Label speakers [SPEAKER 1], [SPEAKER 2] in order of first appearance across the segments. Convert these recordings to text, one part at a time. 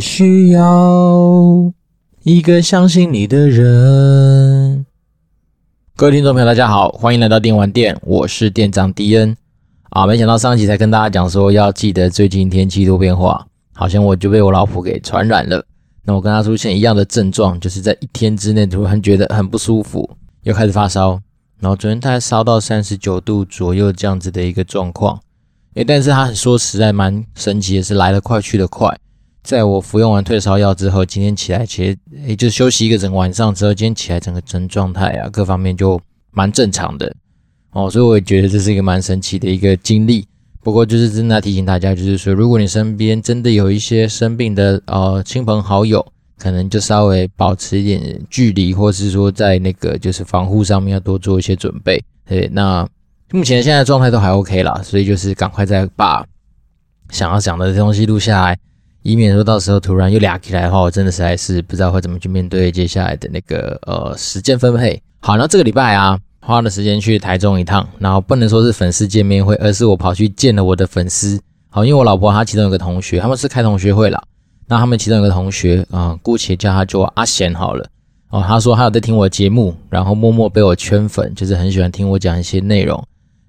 [SPEAKER 1] 需要一个相信你的人。各位听众朋友，大家好，欢迎来到电玩店，我是店长迪恩啊。没想到上一集才跟大家讲说要记得最近天气多变化，好像我就被我老婆给传染了。那我跟她出现一样的症状，就是在一天之内突然觉得很不舒服，又开始发烧，然后昨天她还烧到三十九度左右这样子的一个状况。诶，但是她说实在蛮神奇的是来得快去得快。在我服用完退烧药之后，今天起来其实也就休息一个整晚上之后，今天起来整个人状态啊，各方面就蛮正常的哦，所以我也觉得这是一个蛮神奇的一个经历。不过就是真的要提醒大家，就是说，如果你身边真的有一些生病的呃亲朋好友，可能就稍微保持一点距离，或是说在那个就是防护上面要多做一些准备。对，那目前现在状态都还 OK 啦，所以就是赶快再把想要讲的东西录下来。以免说到时候突然又俩起来的话，我真的实在是不知道会怎么去面对接下来的那个呃时间分配。好，那这个礼拜啊，花了时间去台中一趟，然后不能说是粉丝见面会，而是我跑去见了我的粉丝。好，因为我老婆她其中有个同学，他们是开同学会啦，那他们其中有个同学啊、姑且叫他叫阿贤好了。哦，他说他有在听我的节目，然后默默被我圈粉，就是很喜欢听我讲一些内容。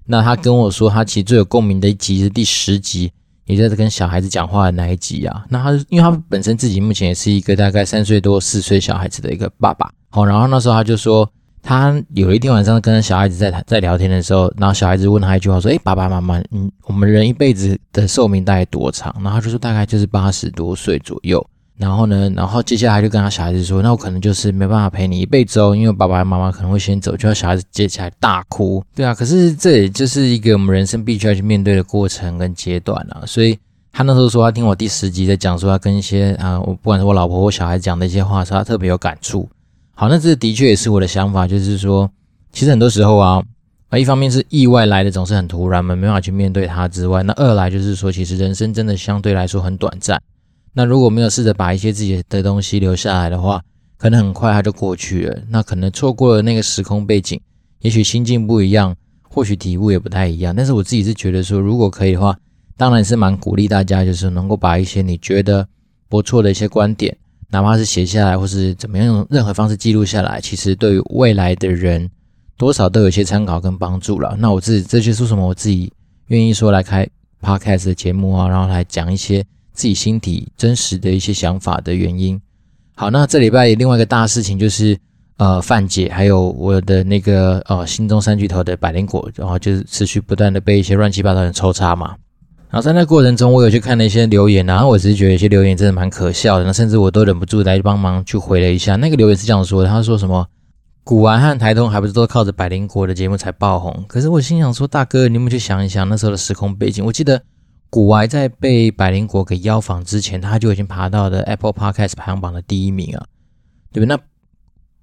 [SPEAKER 1] 那他跟我说，他其实最有共鸣的一集是第十集。你在这跟小孩子讲话的那一集啊，那他因为他本身自己目前也是一个大概三岁多四岁小孩子的一个爸爸，好，然后那时候他就说，他有一天晚上跟小孩子在在聊天的时候，然后小孩子问他一句话说，诶，爸爸妈妈，嗯，我们人一辈子的寿命大概多长？然后他就说大概就是八十多岁左右。然后呢，然后接下来就跟他小孩子说，那我可能就是没办法陪你一辈子哦，因为爸爸妈妈可能会先走，就要小孩子接起来大哭，对啊。可是这也就是一个我们人生必须要去面对的过程跟阶段啊。所以他那时候说，他听我第十集在讲说，他跟一些啊，我不管是我老婆或小孩子讲的一些话，说他特别有感触。好，那这的确也是我的想法，就是说，其实很多时候啊，啊，一方面是意外来的总是很突然，我们没办法去面对它之外，那二来就是说，其实人生真的相对来说很短暂。那如果没有试着把一些自己的东西留下来的话，可能很快它就过去了。那可能错过了那个时空背景，也许心境不一样，或许体悟也不太一样。但是我自己是觉得说，如果可以的话，当然是蛮鼓励大家，就是能够把一些你觉得不错的一些观点，哪怕是写下来，或是怎么样用任何方式记录下来，其实对于未来的人多少都有一些参考跟帮助了。那我自己这就是什么我自己愿意说来开 podcast 的节目啊，然后来讲一些。自己心底真实的一些想法的原因。好，那这礼拜另外一个大事情就是，呃，范姐还有我的那个呃心中三巨头的百灵果，然后就是持续不断的被一些乱七八糟的抽插嘛。然后在那过程中，我有去看了一些留言，然后我只是觉得有些留言真的蛮可笑的，那甚至我都忍不住来帮忙去回了一下。那个留言是这样说的，他说什么？古玩和台通还不是都靠着百灵果的节目才爆红？可是我心想说，大哥，你有没有去想一想那时候的时空背景？我记得。古玩在被百灵果给邀访之前，他就已经爬到了 Apple Podcast 排行榜的第一名啊，对不对？那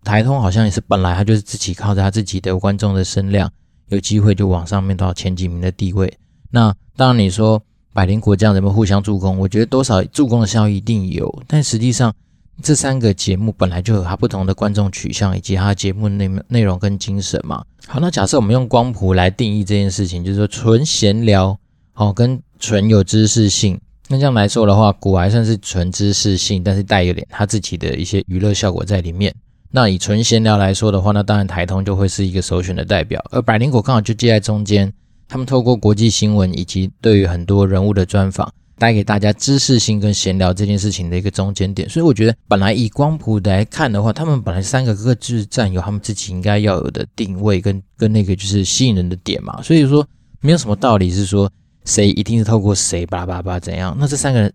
[SPEAKER 1] 台通好像也是本来他就是自己靠着他自己的观众的声量，有机会就往上面到前几名的地位。那当然你说百灵果这样人们互相助攻？我觉得多少助攻的效益一定有，但实际上这三个节目本来就有它不同的观众取向以及它节目内内容跟精神嘛。好，那假设我们用光谱来定义这件事情，就是说纯闲聊，好跟。纯有知识性，那这样来说的话，股癌算是纯知识性，但是带有点他自己的一些娱乐效果在里面。那以纯闲聊来说的话，那当然台通就会是一个首选的代表，而百灵果刚好就接在中间。他们透过国际新闻以及对于很多人物的专访，带给大家知识性跟闲聊这件事情的一个中间点。所以我觉得，本来以光谱来看的话，他们本来三个各自占有他们自己应该要有的定位跟跟那个就是吸引人的点嘛。所以说，没有什么道理是说。谁一定是透过谁巴拉巴拉怎样？那这三个人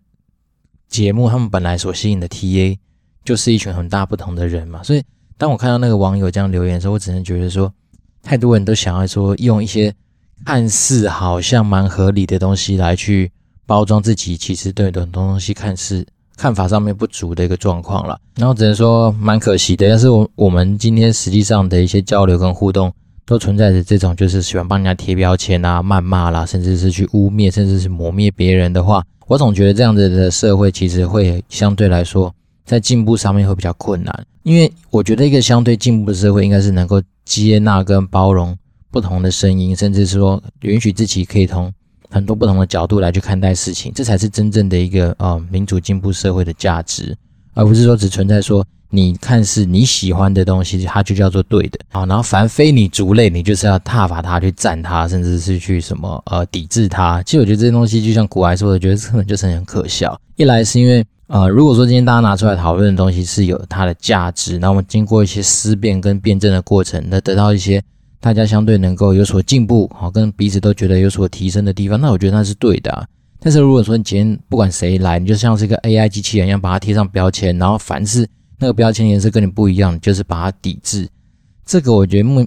[SPEAKER 1] 节目，他们本来所吸引的 TA 就是一群很大不同的人嘛。所以当我看到那个网友这样留言的时候，我只能觉得说，太多人都想要说用一些看似好像蛮合理的东西来去包装自己，其实对很多东西看似看法上面不足的一个状况了。然后只能说蛮可惜的，但是我我们今天实际上的一些交流跟互动。都存在着这种，就是喜欢帮人家贴标签啊、谩骂啦，甚至是去污蔑，甚至是磨灭别人的话，我总觉得这样子的社会其实会相对来说在进步上面会比较困难。因为我觉得一个相对进步的社会，应该是能够接纳跟包容不同的声音，甚至是说允许自己可以从很多不同的角度来去看待事情，这才是真正的一个呃民主进步社会的价值，而不是说只存在说你看似你喜欢的东西，它就叫做对的啊。然后凡非你族类，你就是要挞伐它，去赞它，甚至是去什么呃抵制它。其实我觉得这些东西就像古来说的，觉得根本就是很可笑。一来是因为。呃，如果说今天大家拿出来讨论的东西是有它的价值，那我们经过一些思辨跟辩证的过程，那得到一些大家相对能够有所进步，好，跟彼此都觉得有所提升的地方，那我觉得那是对的啊。但是如果说你今天不管谁来，你就像是一个 AI 机器人一样，把它贴上标签，然后凡是那个标签颜色跟你不一样，就是把它抵制，这个我觉得目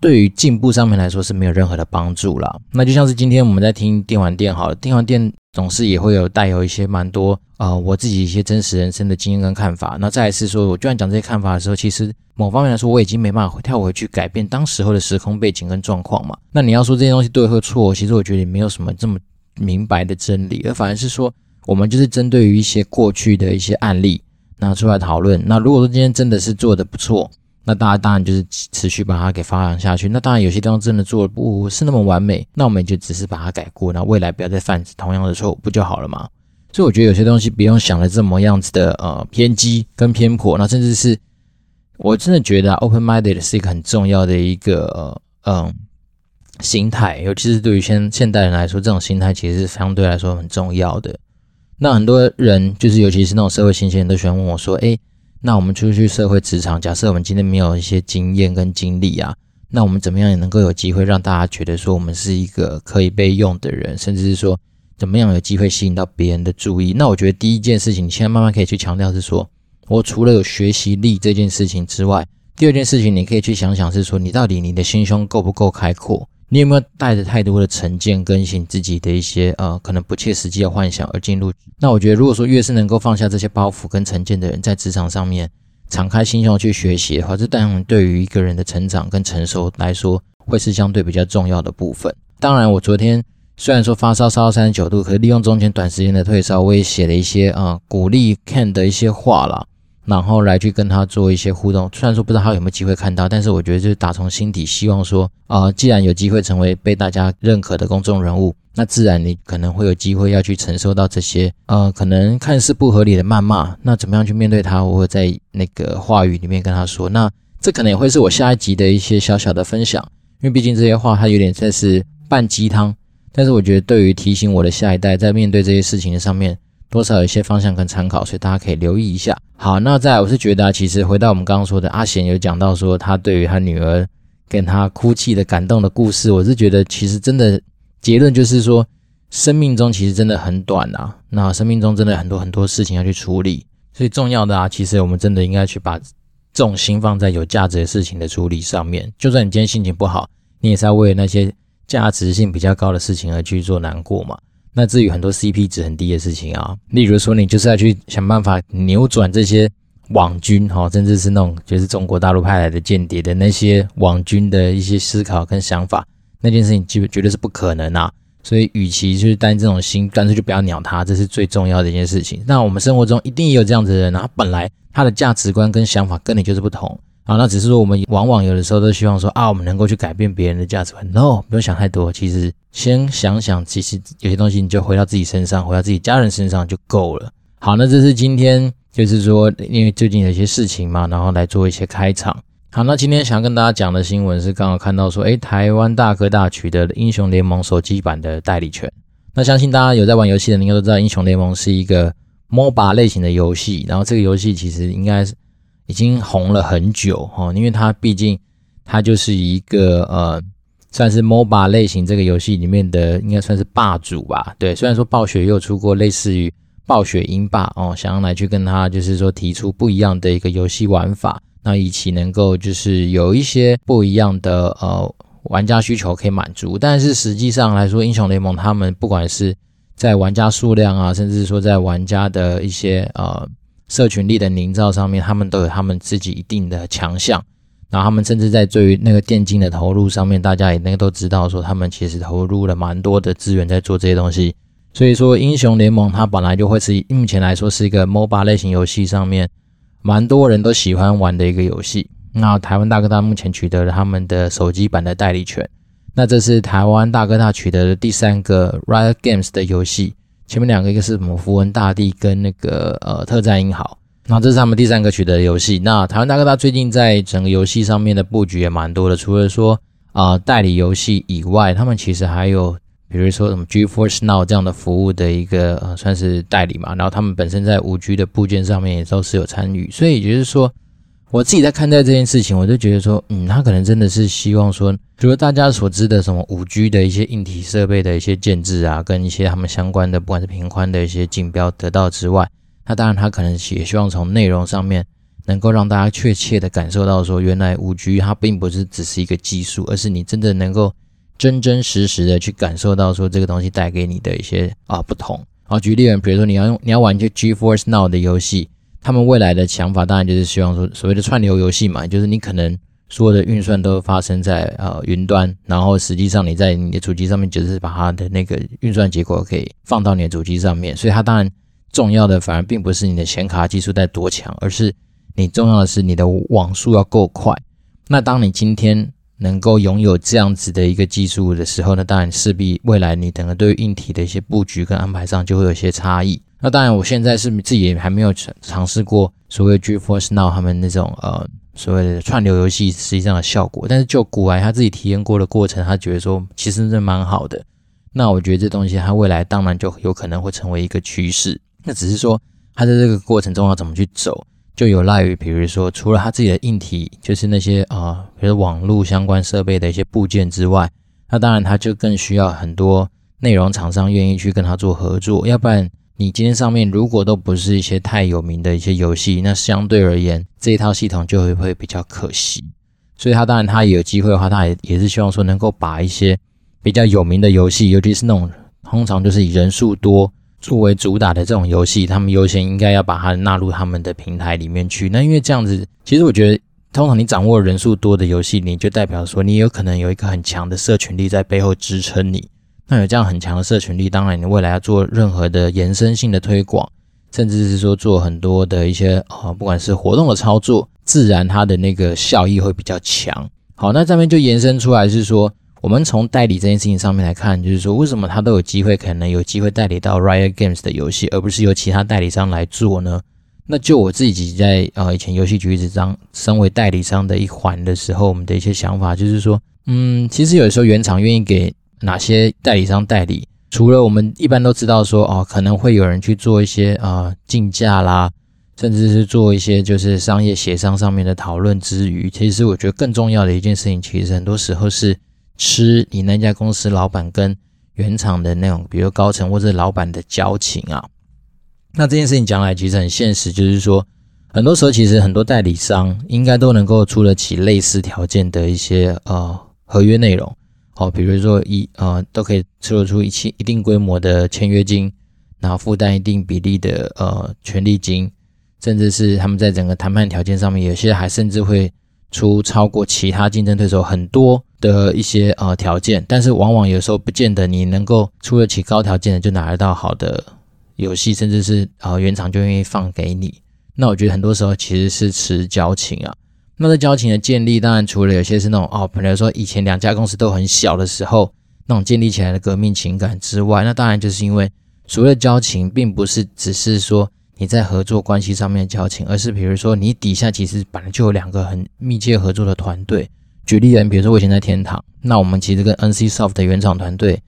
[SPEAKER 1] 对于进步上面来说是没有任何的帮助啦。那就像是今天我们在听电玩店，好了，电玩店。总是也会有带有一些蛮多呃我自己一些真实人生的经验跟看法。那再来是说，我就算讲这些看法的时候，其实某方面来说，我已经没办法跳回去改变当时候的时空背景跟状况嘛。那你要说这些东西对或错，其实我觉得也没有什么这么明白的真理，而反而是说，我们就是针对于一些过去的一些案例拿出来讨论。那如果说今天真的是做的不错。那大家当然就是持续把它给发扬下去。那当然有些地方真的做的不是那么完美，那我们就只是把它改过，那未来不要再犯同样的错误，不就好了吗？所以我觉得有些东西不用想的这么样子的呃偏激跟偏颇，那甚至是我真的觉得 open minded 是一个很重要的一个嗯、呃、心态，尤其是对于现现代人来说，这种心态其实是相对来说很重要的。那很多人就是尤其是那种社会新鲜人都喜欢问我说，诶。那我们出去社会职场，假设我们今天没有一些经验跟经历啊，那我们怎么样也能够有机会让大家觉得说我们是一个可以被用的人，甚至是说怎么样有机会吸引到别人的注意？那我觉得第一件事情，你现在慢慢可以去强调是说，我除了有学习力这件事情之外，第二件事情你可以去想想是说，你到底你的心胸够不够开阔？你有没有带着太多的成见，更新自己的一些呃可能不切实际的幻想而进入？那我觉得，如果说越是能够放下这些包袱跟成见的人，在职场上面敞开心胸去学习的话，这当然对于一个人的成长跟成熟来说，会是相对比较重要的部分。当然，我昨天虽然说发烧烧到三十九度，可是利用中间短时间的退烧，我也写了一些啊、呃、鼓励 Ken 的一些话啦。然后来去跟他做一些互动，虽然说不知道他有没有机会看到，但是我觉得就是打从心底希望说，啊、既然有机会成为被大家认可的公众人物，那自然你可能会有机会要去承受到这些，呃，可能看似不合理的谩骂，那怎么样去面对他？我会在那个话语里面跟他说，那这可能也会是我下一集的一些小小的分享，因为毕竟这些话它有点像是半鸡汤，但是我觉得对于提醒我的下一代在面对这些事情上面。多少有一些方向跟参考，所以大家可以留意一下。好，那再来，我是觉得啊，其实回到我们刚刚说的，阿贤有讲到说他对于他女儿跟他哭泣的感动的故事，我是觉得其实真的结论就是说，生命中其实真的很短啊，那生命中真的很多很多事情要去处理，所以重要的啊，其实我们真的应该去把重心放在有价值的事情的处理上面。就算你今天心情不好，你也是要为了那些价值性比较高的事情而去做难过嘛。那至于很多 CP 值很低的事情啊，例如说你就是要去想办法扭转这些网军哈，甚至是那种就是中国大陆派来的间谍的那些网军的一些思考跟想法，那件事情基本绝对是不可能啊。所以，与其就是担这种心，干脆就不要鸟他，这是最重要的一件事情。那我们生活中一定也有这样子的人啊，他本来他的价值观跟想法跟你就是不同。好，那只是说我们往往有的时候都希望说啊，我们能够去改变别人的价值观。No，不用想太多。其实先想想，其实有些东西你就回到自己身上，回到自己家人身上就够了。好，那这是今天就是说，因为最近有一些事情嘛，然后来做一些开场。好，那今天想要跟大家讲的新闻是刚好看到说，诶，台湾大哥大取得了英雄联盟手机版的代理权。那相信大家有在玩游戏的，应该都知道英雄联盟是一个 MOBA 类型的游戏，然后这个游戏其实应该是。已经红了很久哈，因为它毕竟它就是一个呃，算是 MOBA 类型这个游戏里面的应该算是霸主吧。对，虽然说暴雪又出过类似于暴雪英霸哦，想要来去跟他就是说提出不一样的一个游戏玩法，那以期能够就是有一些不一样的呃玩家需求可以满足。但是实际上来说，英雄联盟他们不管是在玩家数量啊，甚至说在玩家的一些呃。社群力的营造上面，他们都有他们自己一定的强项，然后他们甚至在对于那个电竞的投入上面，大家也那个都知道说，他们其实投入了蛮多的资源在做这些东西。所以说，英雄联盟它本来就会是目前来说是一个 MOBA 类型游戏上面蛮多人都喜欢玩的一个游戏。那台湾大哥大目前取得了他们的手机版的代理权，那这是台湾大哥大取得的第三个 Riot Games 的游戏，前面两个一个是什么符文大帝跟那个呃特战英豪，那这是他们第三个取得的游戏。那台湾大哥大最近在整个游戏上面的布局也蛮多的，除了说啊、呃、代理游戏以外，他们其实还有比如说什么 GeForce Now 这样的服务的一个呃算是代理嘛，然后他们本身在五 G 的部件上面也都是有参与，所以也就是说。我自己在看待这件事情，我就觉得说，嗯，他可能真的是希望说，除了大家所知的什么五 G 的一些硬体设备的一些建制啊，跟一些他们相关的不管是频宽的一些竞标得到之外，那当然他可能也希望从内容上面能够让大家确切的感受到说，原来五 G 它并不是只是一个技术，而是你真的能够真真实实的去感受到说这个东西带给你的一些啊不同。好，举例，比如说你要用你要玩一些 G force Now 的游戏。他们未来的想法当然就是希望说，所谓的串流游戏嘛，就是你可能所有的运算都发生在呃云端，然后实际上你在你的主机上面只是把它的那个运算结果给放到你的主机上面，所以它当然重要的反而并不是你的显卡技术在多强，而是你重要的是你的网速要够快。那当你今天能够拥有这样子的一个技术的时候呢，当然势必未来你整个对于硬体的一些布局跟安排上就会有些差异。那当然，我现在是自己还没有尝尝试过所谓 GeForce Now 他们那种呃所谓的串流游戏实际上的效果，但是就古来他自己体验过的过程，他觉得说其实是蛮好的。那我觉得这东西它未来当然就有可能会成为一个趋势。那只是说它在这个过程中要怎么去走，就有赖于比如说除了他自己的硬体，就是那些啊、比如网络相关设备的一些部件之外，那当然他就更需要很多内容厂商愿意去跟他做合作，要不然。你今天上面如果都不是一些太有名的一些游戏，那相对而言这一套系统就会会比较可惜。所以他当然他有机会的话，他也也是希望说能够把一些比较有名的游戏，尤其是那种通常就是以人数多作为主打的这种游戏，他们优先应该要把它纳入他们的平台里面去。那因为这样子，其实我觉得通常你掌握人数多的游戏，你就代表说你有可能有一个很强的社群力在背后支撑你。有这样很强的社群力，当然你未来要做任何的延伸性的推广，甚至是说做很多的一些啊、不管是活动的操作，自然它的那个效益会比较强。好，那这边就延伸出来是说，我们从代理这件事情上面来看，就是说为什么他都有机会，可能有机会代理到 Riot Games 的游戏，而不是由其他代理商来做呢？那就我自己在呃以前游戏局一直当身为代理商的一环的时候，我们的一些想法就是说，嗯，其实有时候原厂愿意给。哪些代理商代理？除了我们一般都知道说哦，可能会有人去做一些啊竞价啦，甚至是做一些就是商业协商上面的讨论之余，其实我觉得更重要的一件事情，其实很多时候是吃你那家公司老板跟原厂的那种，比如高层或者老板的交情啊。那这件事情讲来其实很现实，就是说很多时候其实很多代理商应该都能够出得起类似条件的一些呃合约内容。好，比如说一呃，都可以出出一期一定规模的签约金，然后负担一定比例的呃权利金，甚至是他们在整个谈判条件上面，有些还甚至会出超过其他竞争对手很多的一些呃条件，但是往往有时候不见得你能够出得起高条件的就拿得到好的游戏，甚至是呃原厂就愿意放给你。那我觉得很多时候其实是吃交情啊。那这交情的建立，当然除了有些是那种哦，比如说以前两家公司都很小的时候，那种建立起来的革命情感之外，那当然就是因为所谓的交情，并不是只是说你在合作关系上面的交情，而是比如说你底下其实本来就有两个很密切合作的团队。举例人，比如说我以前在天堂，那我们其实跟 NCSoft 的原厂团队，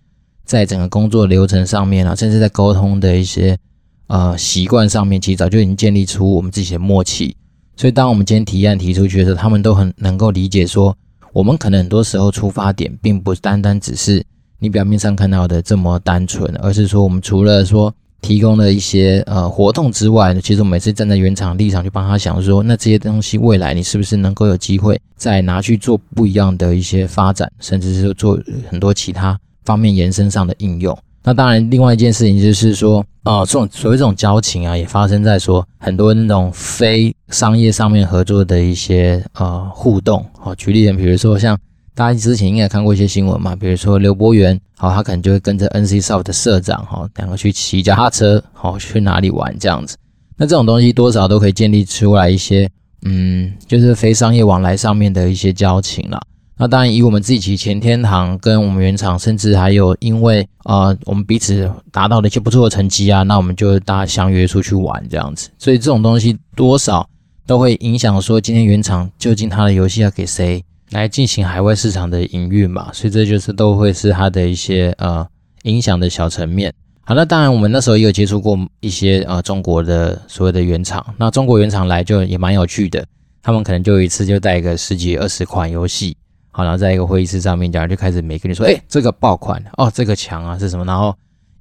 [SPEAKER 1] 在整个工作流程上面啊，甚至在沟通的一些呃习惯上面，其实早就已经建立出我们自己的默契。所以，当我们今天提案提出去的时候，他们都很能够理解说，我们可能很多时候出发点并不单单只是你表面上看到的这么单纯，而是说，我们除了说提供了一些呃活动之外，其实我们也是站在原厂立场去帮他想说，那这些东西未来你是不是能够有机会再拿去做不一样的一些发展，甚至是做很多其他方面延伸上的应用。那当然，另外一件事情就是说，啊、这种所谓这种交情啊，也发生在说很多那种非商业上面合作的一些呃互动。好、哦，举例点，比如说像大家之前应该看过一些新闻嘛，比如说刘伯元，好、哦，他可能就会跟着 NCSoft 的社长，哈、哦，两个去骑脚踏车，好、哦，去哪里玩这样子。那这种东西多少都可以建立出来一些，嗯，就是非商业往来上面的一些交情了。那当然，以我们自己前天堂跟我们原厂，甚至还有因为呃我们彼此达到了一些不错的成绩啊，那我们就大家相约出去玩这样子。所以这种东西多少都会影响说，今天原厂究竟它的游戏要给谁来进行海外市场的营运嘛？所以这就是都会是它的一些呃影响的小层面。好，那当然我们那时候也有接触过一些呃中国的所谓的原厂，那中国原厂来就也蛮有趣的，他们可能就一次就带个十几二十款游戏。好，然后在一个会议室上面讲，就开始每个人说，哎，这个爆款哦，这个强啊是什么？然后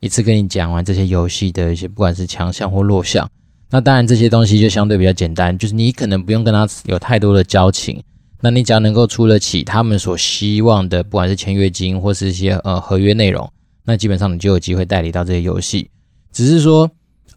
[SPEAKER 1] 一次跟你讲完这些游戏的一些，不管是强项或弱项。那当然这些东西就相对比较简单，就是你可能不用跟他有太多的交情，那你只要能够出得起他们所希望的，不管是签约金或是一些呃合约内容，那基本上你就有机会代理到这些游戏。只是说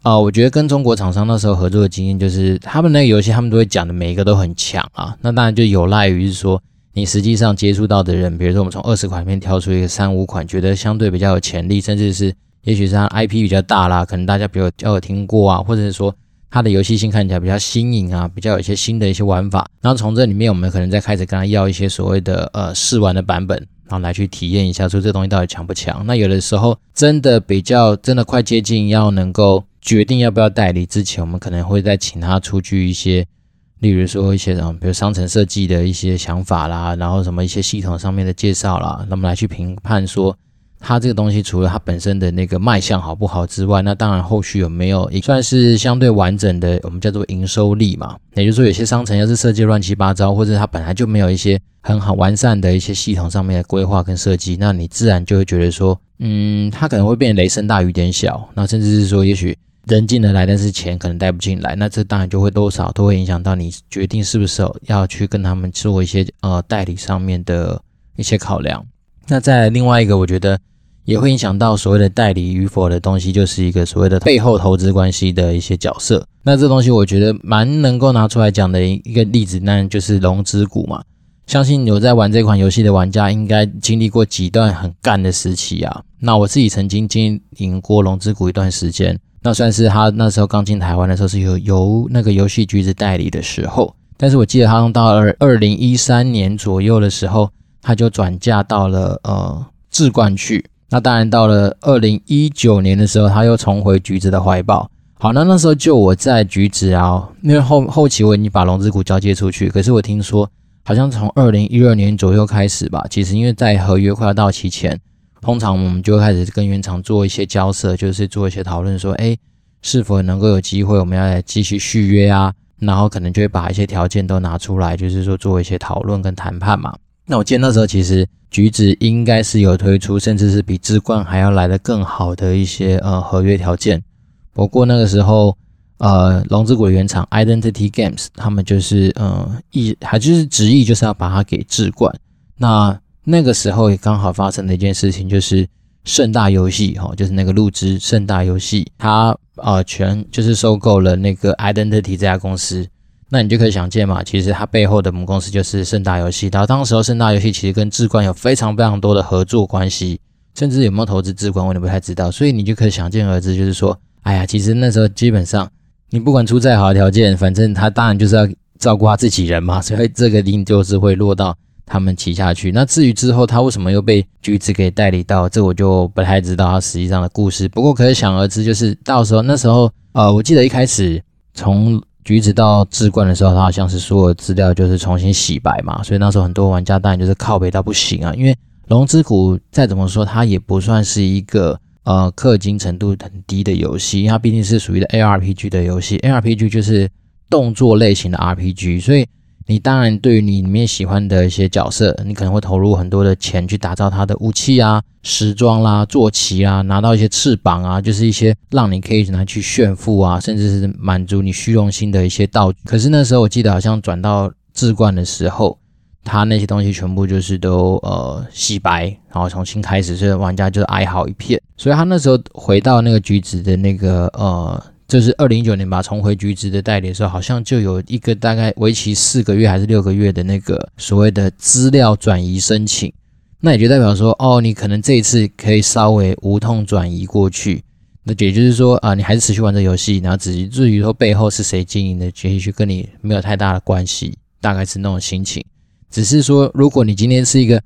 [SPEAKER 1] 啊、我觉得跟中国厂商那时候合作的经验，就是他们那个游戏他们都会讲的每一个都很强啊，那当然就有赖于是说。你实际上接触到的人，比如说我们从二十款里面挑出一个三五款，觉得相对比较有潜力，甚至是也许是它 IP 比较大啦，可能大家比较有听过啊，或者是说它的游戏性看起来比较新颖啊，比较有一些新的一些玩法。然后从这里面，我们可能再开始跟他要一些所谓的呃试玩的版本，然后来去体验一下，说这东西到底强不强。那有的时候真的比较真的快接近要能够决定要不要代理之前，我们可能会再请他出具一些。例如说一些什么，比如商城设计的一些想法啦，然后什么一些系统上面的介绍啦，那么来去评判说，它这个东西除了它本身的那个卖相好不好之外，那当然后续有没有也算是相对完整的，我们叫做营收力嘛。也就是说，有些商城要是设计乱七八糟，或者它本来就没有一些很好完善的一些系统上面的规划跟设计，那你自然就会觉得说，嗯，它可能会变雷声大雨点小，那甚至是说，也许。人进得来，但是钱可能带不进来，那这当然就会多少都会影响到你决定是不是要去跟他们做一些呃代理上面的一些考量。那再另外一个，我觉得也会影响到所谓的代理与否的东西，就是一个所谓的背后投资关系的一些角色。那这东西我觉得蛮能够拿出来讲的一个例子，那就是龙之谷嘛。相信有在玩这款游戏的玩家，应该经历过几段很干的时期啊。那我自己曾经经营过龙之谷一段时间。那算是他那时候刚进台湾的时候，是由由那个游戏橘子代理的时候。但是我记得他到二二零一三年左右的时候，他就转嫁到了呃志冠去。那当然到了二零一九年的时候，他又重回橘子的怀抱。好，那那时候就我在橘子啊，因为后后期我已经把龙之谷交接出去，可是我听说好像从二零一二年左右开始吧，其实因为在合约快要到期前。通常我们就开始跟原厂做一些交涉，就是做一些讨论，说，哎，是否能够有机会，我们要来继续续约啊？然后可能就会把一些条件都拿出来，就是说做一些讨论跟谈判嘛。那我记得那时候其实橘子应该是有推出，甚至是比智冠还要来的更好的一些呃合约条件。不过那个时候，呃，龙之谷原厂 Identity Games 他们就是呃意还就是执意就是要把它给智冠。那那个时候也刚好发生的一件事情，就是盛大游戏哈，就是那个陆之盛大游戏，它呃全就是收购了那个 Identity 这家公司。那你就可以想见嘛，其实它背后的母公司就是盛大游戏。然后当时候盛大游戏其实跟智冠有非常非常多的合作关系，甚至有没有投资智冠我也不太知道。所以你就可以想见而知，就是说，哎呀，其实那时候基本上你不管出再好的条件，反正他当然就是要照顾他自己人嘛，所以这个定就是会落到。他们骑下去，那至于之后他为什么又被橘子给代理到，这我就不太知道他实际上的故事。不过可想而知，就是到时候那时候，呃，我记得一开始从橘子到智冠的时候，他好像是所有资料就是重新洗白嘛，所以那时候很多玩家当然就是靠北到不行啊。因为龙之谷再怎么说，它也不算是一个呃氪金程度很低的游戏，它毕竟是属于的 ARPG 的游戏，ARPG 就是动作类型的 RPG，所以。你当然对于你里面喜欢的一些角色，你可能会投入很多的钱去打造他的武器啊、时装啦、坐骑啊，拿到一些翅膀啊，就是一些让你可以拿去炫富啊，甚至是满足你虚荣心的一些道具。可是那时候我记得好像转到智冠的时候，他那些东西全部就是都呃洗白，然后重新开始，所以玩家就哀嚎一片。所以他那时候回到那个橘子的那个呃。就是二零一九年吧，重回橘子的代理的时候，好像就有一个大概为期四个月还是六个月的那个所谓的资料转移申请，那也就代表说，哦，你可能这一次可以稍微无痛转移过去，那也就是说啊，你还是持续玩这游戏，然后只至于说背后是谁经营的，其实跟你没有太大的关系，大概是那种心情。只是说，如果你今天是一个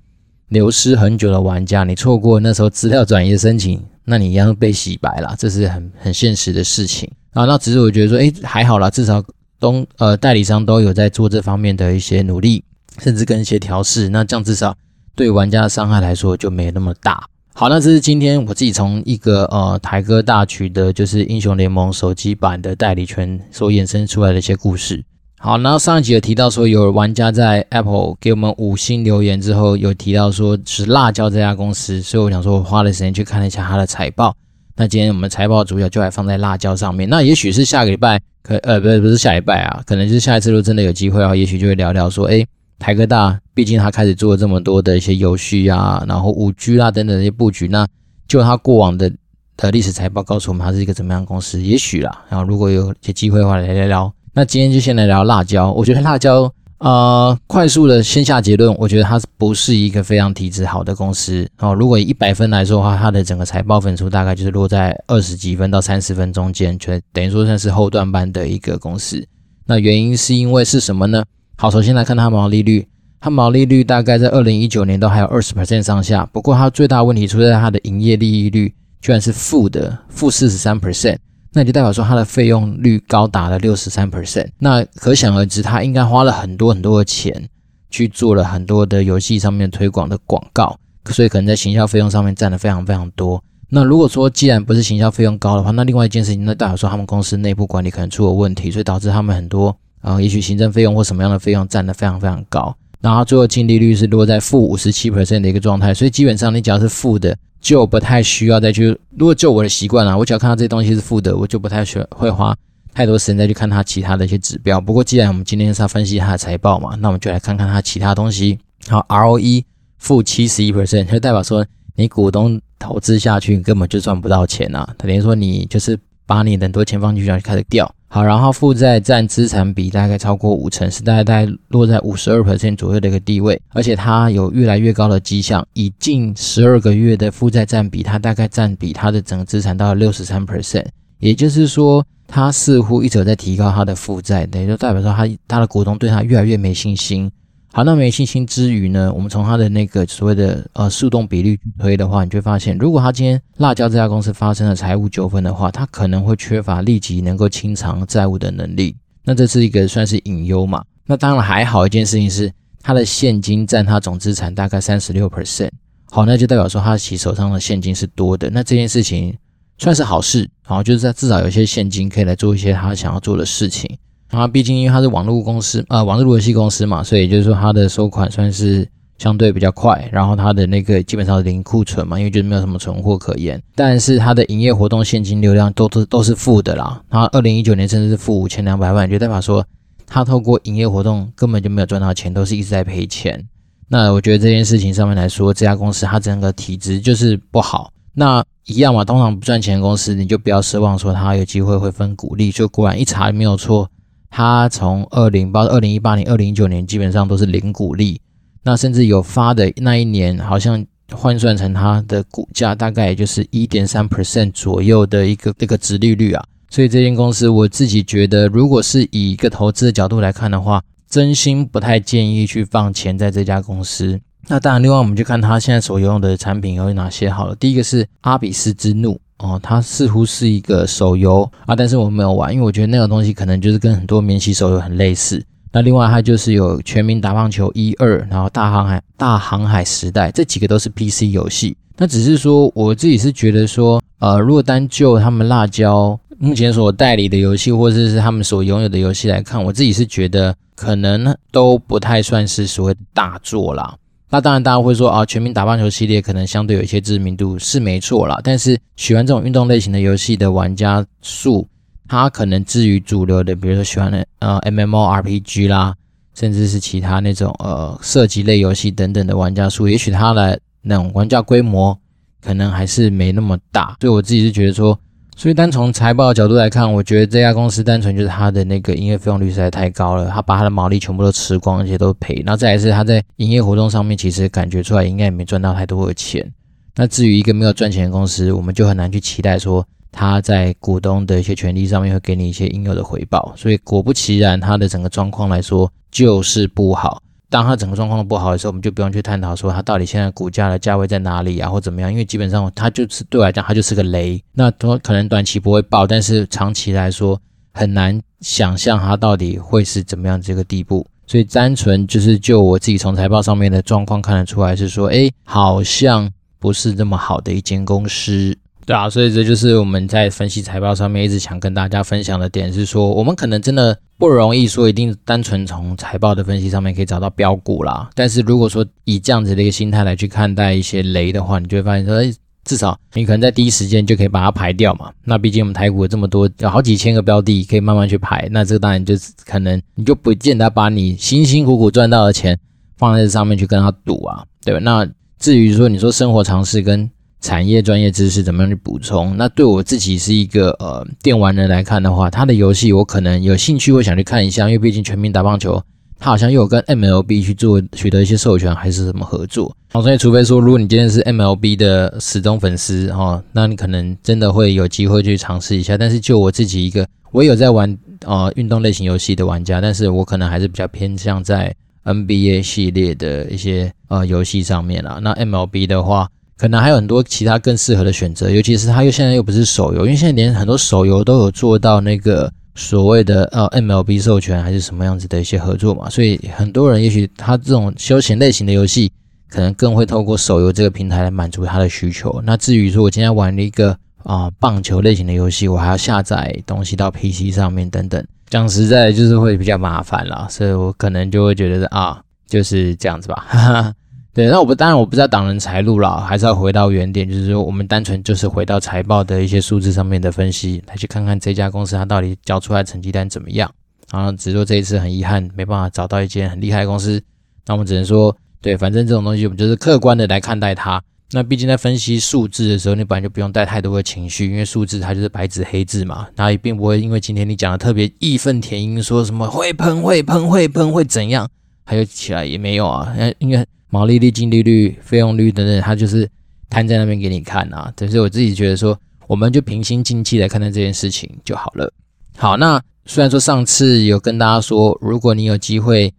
[SPEAKER 1] 流失很久的玩家，你错过那时候资料转移的申请，那你一样被洗白了，这是很很现实的事情啊。那只是我觉得说，诶，还好啦，至少东呃代理商都有在做这方面的一些努力，甚至跟一些调试，那这样至少对玩家的伤害来说就没那么大。好，那这是今天我自己从一个呃台哥大取得就是英雄联盟手机版的代理权所衍生出来的一些故事。好，然后上一集有提到说，有玩家在 Apple 给我们五星留言之后，有提到说是辣椒这家公司，所以我想说，我花了时间去看了一下它的财报。那今天我们财报主角就来放在辣椒上面。那也许是下个礼拜，可呃不是不是下礼拜啊，可能就是下一次如果真的有机会啊，也许就会聊聊说，诶，台科大毕竟他开始做了这么多的一些游戏啊，然后五 G 啊等等一些布局，那就他过往的的历史财报告诉我们，他是一个怎么样的公司？也许啦，然后如果有些机会的话，来聊聊。那今天就先来聊辣椒。我觉得辣椒，呃，快速的先下结论，我觉得它不是一个非常体质好的公司哦。如果以一百分来说的话，它的整个财报分数大概就是落在二十几分到三十分中间，就等于说算是后段班的一个公司。那原因是因为是什么呢？好，首先来看它毛利率，它毛利率大概在二零一九年都还有二十 percent 上下。不过它最大问题出在它的营业利益率居然是负的，负四十三 percent。那就代表说它的费用率高达了六十三 percent，那可想而知，它应该花了很多很多的钱去做了很多的游戏上面推广的广告，所以可能在行销费用上面占了非常非常多。那如果说既然不是行销费用高的话，那另外一件事情，那代表说他们公司内部管理可能出了问题，所以导致他们很多啊、也许行政费用或什么样的费用占得非常非常高，然后最后净利率是落在负五十七 percent 的一个状态，所以基本上你只要是负的。就不太需要再去，如果就我的习惯啦，我只要看到这些东西是负的，我就不太需要会花太多时间再去看它其他的一些指标。不过既然我们今天是要分析它的财报嘛，那我们就来看看它其他东西。好，ROE 负七十一 percent，就代表说你股东投资下去根本就赚不到钱啊，等于说你就是把你很多钱放进去，然后就开始掉。好，然后负债占资产比大概超过五成，是大概落在五十二 percent 左右的一个地位，而且它有越来越高的迹象，以近十二个月的负债占比，它大概占比它的整个资产到了六十三 percent，也就是说，它似乎一直在提高它的负债，等于就代表说它它的股东对它越来越没信心。好，那没信心之余呢，我们从它的那个所谓的呃速动比率推的话，你就会发现，如果它今天辣椒这家公司发生了财务纠纷的话，它可能会缺乏立即能够清偿债务的能力。那这是一个算是隐忧嘛？那当然还好一件事情是，它的现金占它总资产大概三十六 percent。好，那就代表说它其手上的现金是多的。那这件事情算是好事，好，就是在至少有些现金可以来做一些他想要做的事情。啊，毕竟因为它是网络公司，呃，网络游戏公司嘛，所以就是说它的收款算是相对比较快。然后它的那个基本上是零库存嘛，因为就是没有什么存货可言。但是它的营业活动现金流量都都都是负的啦。它二零一九年甚至是负五千两百万，就代表说它透过营业活动根本就没有赚到钱，都是一直在赔钱。那我觉得这件事情上面来说，这家公司它整个体质就是不好。那一样嘛，通常不赚钱的公司，你就不要奢望说它有机会会分股利。就果然一查没有错。他从二零到二零一八年、二零一九年基本上都是零股利，那甚至有发的那一年，好像换算成它的股价大概也就是一点三 percent 左右的一个这个值利率啊。所以这间公司我自己觉得，如果是以一个投资的角度来看的话，真心不太建议去放钱在这家公司。那当然，另外我们就看它现在所用的产品有哪些好了。第一个是阿比斯之怒。哦，它似乎是一个手游啊，但是我没有玩，因为我觉得那个东西可能就是跟很多免洗手游很类似。那另外它就是有《全民打棒球一二》，然后《大航海大航海时代》这几个都是 PC 游戏。那只是说我自己是觉得说，呃，如果单就他们辣椒目前所代理的游戏，或者是他们所拥有的游戏来看，我自己是觉得可能都不太算是所谓的大作啦。那当然，大家会说啊，全民打棒球系列可能相对有一些知名度是没错啦，但是喜欢这种运动类型的游戏的玩家数，它可能至于主流的，比如说喜欢的呃 MMORPG 啦，甚至是其他那种呃射击类游戏等等的玩家数，也许它的那种玩家规模可能还是没那么大。所以我自己是觉得说。所以单从财报的角度来看，我觉得这家公司单纯就是它的那个营业费用率实在太高了，它把它的毛利全部都吃光，而且都赔。然后再来是它在营业活动上面，其实感觉出来应该也没赚到太多的钱。那至于一个没有赚钱的公司，我们就很难去期待说它在股东的一些权利上面会给你一些应有的回报。所以果不其然，它的整个状况来说就是不好。当它整个状况都不好的时候，我们就不用去探讨说它到底现在股价的价位在哪里啊，或怎么样，因为基本上它就是对我来讲，它就是个雷。那它可能短期不会爆，但是长期来说很难想象它到底会是怎么样这个地步。所以单纯就是就我自己从财报上面的状况看得出来，是说，哎，好像不是这么好的一间公司。对啊，所以这就是我们在分析财报上面一直想跟大家分享的点，是说我们可能真的不容易说一定单纯从财报的分析上面可以找到标股啦。但是如果说以这样子的一个心态来去看待一些雷的话，你就会发现说，哎，至少你可能在第一时间就可以把它排掉嘛。那毕竟我们台股有这么多，有好几千个标的可以慢慢去排，那这个当然就是可能你就不见得把你辛辛苦苦赚到的钱放在这上面去跟他赌啊，对吧？那至于说你说生活常识跟产业专业知识怎么样去补充？那对我自己是一个呃电玩人来看的话，他的游戏我可能有兴趣，我想去看一下，因为毕竟全民打棒球，他好像又有跟 MLB 去做取得一些授权，还是什么合作。好，所以除非说，如果你今天是 MLB 的死忠粉丝哈、哦，那你可能真的会有机会去尝试一下。但是就我自己一个，我有在玩呃运动类型游戏的玩家，但是我可能还是比较偏向在 NBA 系列的一些呃游戏上面啦。那 MLB 的话。可能还有很多其他更适合的选择，尤其是它又现在又不是手游，因为现在连很多手游都有做到那个所谓的呃 MLB 授权还是什么样子的一些合作嘛，所以很多人也许他这种休闲类型的游戏，可能更会透过手游这个平台来满足他的需求。那至于说我今天玩了一个啊、棒球类型的游戏，我还要下载东西到 PC 上面等等，讲实在就是会比较麻烦啦，所以我可能就会觉得啊就是这样子吧。哈哈。对，那我不当然我不知道挡人财路了，还是要回到原点，就是说我们单纯就是回到财报的一些数字上面的分析，来去看看这家公司它到底交出来成绩单怎么样。然后只说这一次很遗憾没办法找到一间很厉害的公司，那我们只能说，对，反正这种东西我们就是客观的来看待它。那毕竟在分析数字的时候，你本来就不用带太多的情绪，因为数字它就是白纸黑字嘛，它也并不会因为今天你讲的特别义愤填膺，说什么会喷会喷会喷会怎样，还有起来也没有啊，因为。毛利率、净利率、费用率等等，它就是摊在那边给你看啊。但是我自己觉得说，我们就平心静气来看待这件事情就好了。好，那虽然说上次有跟大家说，如果你有机会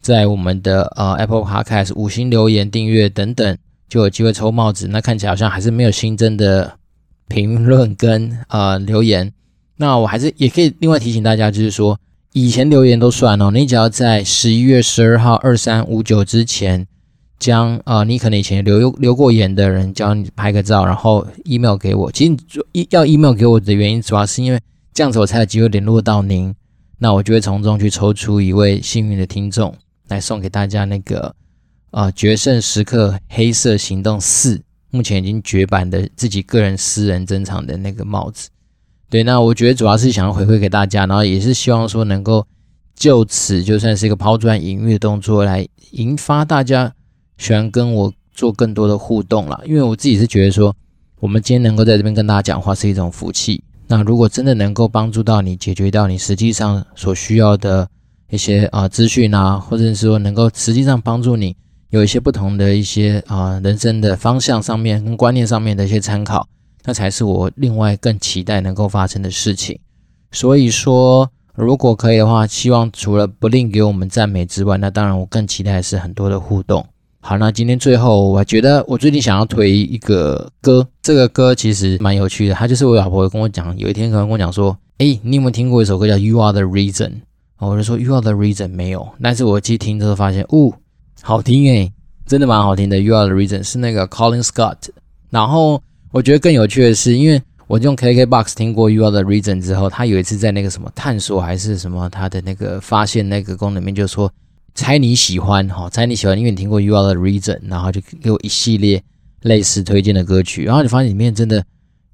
[SPEAKER 1] 在我们的呃 Apple Podcast 五星留言、订阅等等，就有机会抽帽子。那看起来好像还是没有新增的评论跟呃留言。那我还是也可以另外提醒大家，就是说以前留言都算哦，你只要在十一月十二号二三五九之前。将啊、呃，你可能以前留留过言的人，叫你拍个照，然后 email 给我。其实要 email 给我的原因，主要是因为这样子我才有机会联络到您。那我就会从中去抽出一位幸运的听众，来送给大家那个啊、呃《决胜时刻黑色行动四》目前已经绝版的自己个人私人珍藏的那个帽子。对，那我觉得主要是想要回馈给大家，然后也是希望说能够就此就算是一个抛砖引玉的动作，来引发大家。喜欢跟我做更多的互动啦，因为我自己是觉得说，我们今天能够在这边跟大家讲话是一种福气。那如果真的能够帮助到你，解决到你实际上所需要的一些啊、资讯啊，或者是说能够实际上帮助你有一些不同的一些啊、人生的方向上面跟观念上面的一些参考，那才是我另外更期待能够发生的事情。所以说，如果可以的话，希望除了不吝给我们赞美之外，那当然我更期待是很多的互动。好，那今天最后，我还觉得我最近想要推一个歌，这个歌其实蛮有趣的。他就是我老婆跟我讲，有一天可能跟我讲说，诶，你有没有听过一首歌叫《You Are the Reason》？我就说《You Are the Reason》没有，但是我去听之后发现，哦，好听诶，真的蛮好听的。《You Are the Reason》是那个 Colin Scott。然后我觉得更有趣的是，因为我用 KKBOX 听过《You Are the Reason》之后，他有一次在那个什么探索还是什么，他的那个发现那个功能里面就说。猜你喜欢哈，猜你喜欢，因为你听过 You Are the Reason，然后就给我一系列类似推荐的歌曲，然后你发现里面真的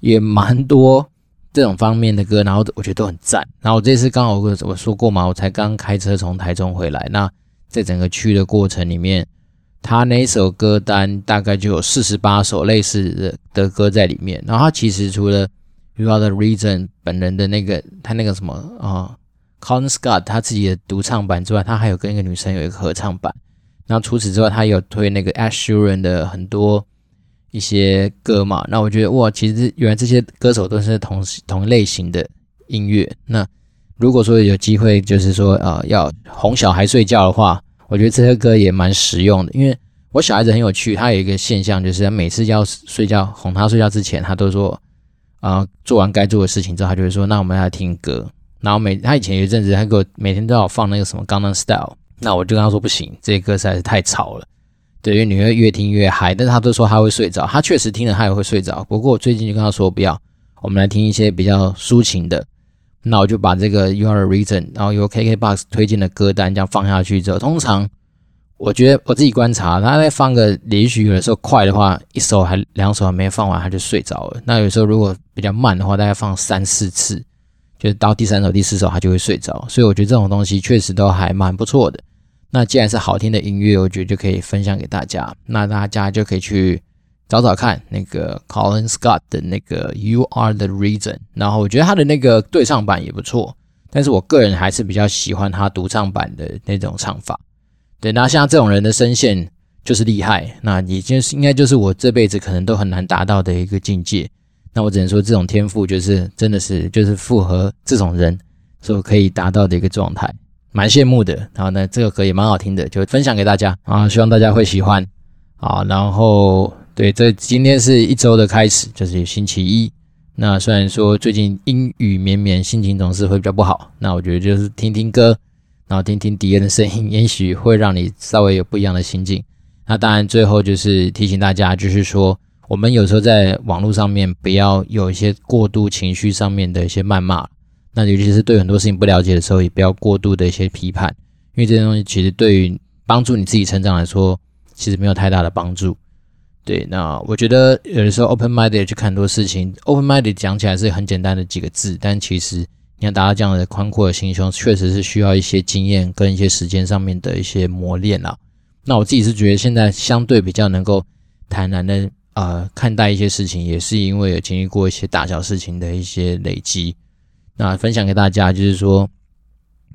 [SPEAKER 1] 也蛮多这种方面的歌，然后我觉得都很赞。然后我这次刚好我我说过嘛，我才刚开车从台中回来，那在整个去的过程里面，他那首歌单大概就有四十八首类似的的歌在里面。然后他其实除了 You Are the Reason 本人的那个他那个什么啊。Colin Scott 他自己的独唱版之外，他还有跟一个女生有一个合唱版。那除此之外，他有推那个 a s h u r a n 的很多一些歌嘛。那我觉得哇，其实原来这些歌手都是同同类型的音乐。那如果说有机会，就是说呃要哄小孩睡觉的话，我觉得这些歌也蛮实用的，因为我小孩子很有趣，他有一个现象，就是他每次要睡觉哄他睡觉之前，他都说，啊、做完该做的事情之后，他就会说，那我们来听歌。然后每他以前有一阵子，他给我每天都要放那个什么《Gangnam Style》，那我就跟他说不行，这些歌实在是太吵了，对，因为你会越听越嗨。但是他都说他会睡着，他确实听了他也会睡着。不过我最近就跟他说不要，我们来听一些比较抒情的。那我就把这个 You Are the Reason，然后由 KKBOX 推荐的歌单这样放下去之后，通常我觉得我自己观察，他在放个连续，有的时候快的话，一首还两首还没放完他就睡着了。那有时候如果比较慢的话，大概放三四次，就是到第三首、第四首他就会睡着。所以我觉得这种东西确实都还蛮不错的。那既然是好听的音乐，我觉得就可以分享给大家。那大家就可以去。找找看那个 Colin Scott 的那个 You Are the Reason，然后我觉得他的那个对唱版也不错，但是我个人还是比较喜欢他独唱版的那种唱法。对，那像这种人的声线就是厉害，那已经是应该就是我这辈子可能都很难达到的一个境界。那我只能说这种天赋就是真的是就是符合这种人所可以达到的一个状态，蛮羡慕的。然后呢，这个歌也蛮好听的，就分享给大家啊，希望大家会喜欢啊，然后。对，这今天是一周的开始，就是星期一。那虽然说最近阴雨绵绵，心情总是会比较不好。那我觉得就是听听歌，然后听听敌人的声音，也许会让你稍微有不一样的心境。那当然，最后就是提醒大家，就是说我们有时候在网络上面不要有一些过度情绪上面的一些谩骂。那尤其是对很多事情不了解的时候，也不要过度的一些批判，因为这些东西其实对于帮助你自己成长来说，其实没有太大的帮助。对，那我觉得有的时候 open minded 去看很多事情，open minded 讲起来是很简单的几个字，但其实你要达到这样的宽阔的心胸，确实是需要一些经验跟一些时间上面的一些磨练啦。那我自己是觉得现在相对比较能够坦然的呃看待一些事情，也是因为有经历过一些大小事情的一些累积。那分享给大家就是说，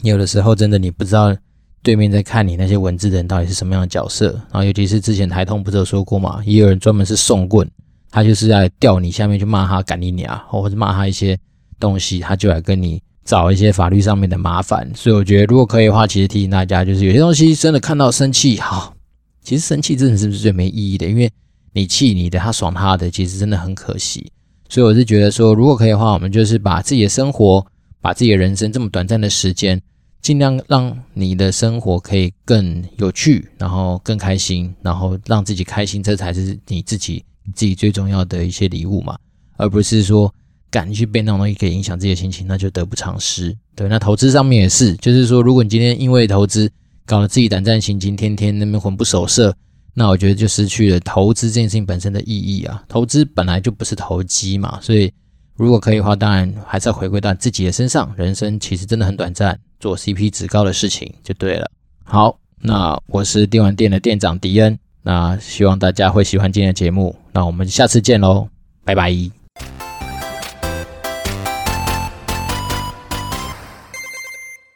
[SPEAKER 1] 有的时候真的你不知道。对面在看你那些文字的人到底是什么样的角色？然后尤其是之前台通不是有说过嘛，也有人专门是送棍，他就是在吊你下面去骂他赶你啊，或者骂他一些东西，他就来跟你找一些法律上面的麻烦。所以我觉得如果可以的话，其实提醒大家，就是有些东西真的看到生气，好，其实生气真的是不是最没意义的？因为你气你的，他爽他的，其实真的很可惜。所以我是觉得说，如果可以的话，我们就是把自己的生活，把自己的人生这么短暂的时间。尽量让你的生活可以更有趣，然后更开心，然后让自己开心，这才是你自己你自己最重要的一些礼物嘛，而不是说赶去被那种东西给影响自己的心情，那就得不偿失。对，那投资上面也是，就是说，如果你今天因为投资搞得自己胆战心惊，天天那边魂不守舍，那我觉得就失去了投资这件事情本身的意义啊。投资本来就不是投机嘛，所以如果可以的话，当然还是要回归到自己的身上。人生其实真的很短暂。做 CP 值高的事情就对了。好，那我是电玩店的店长迪恩，那希望大家会喜欢今天的节目。那我们下次见喽，拜拜。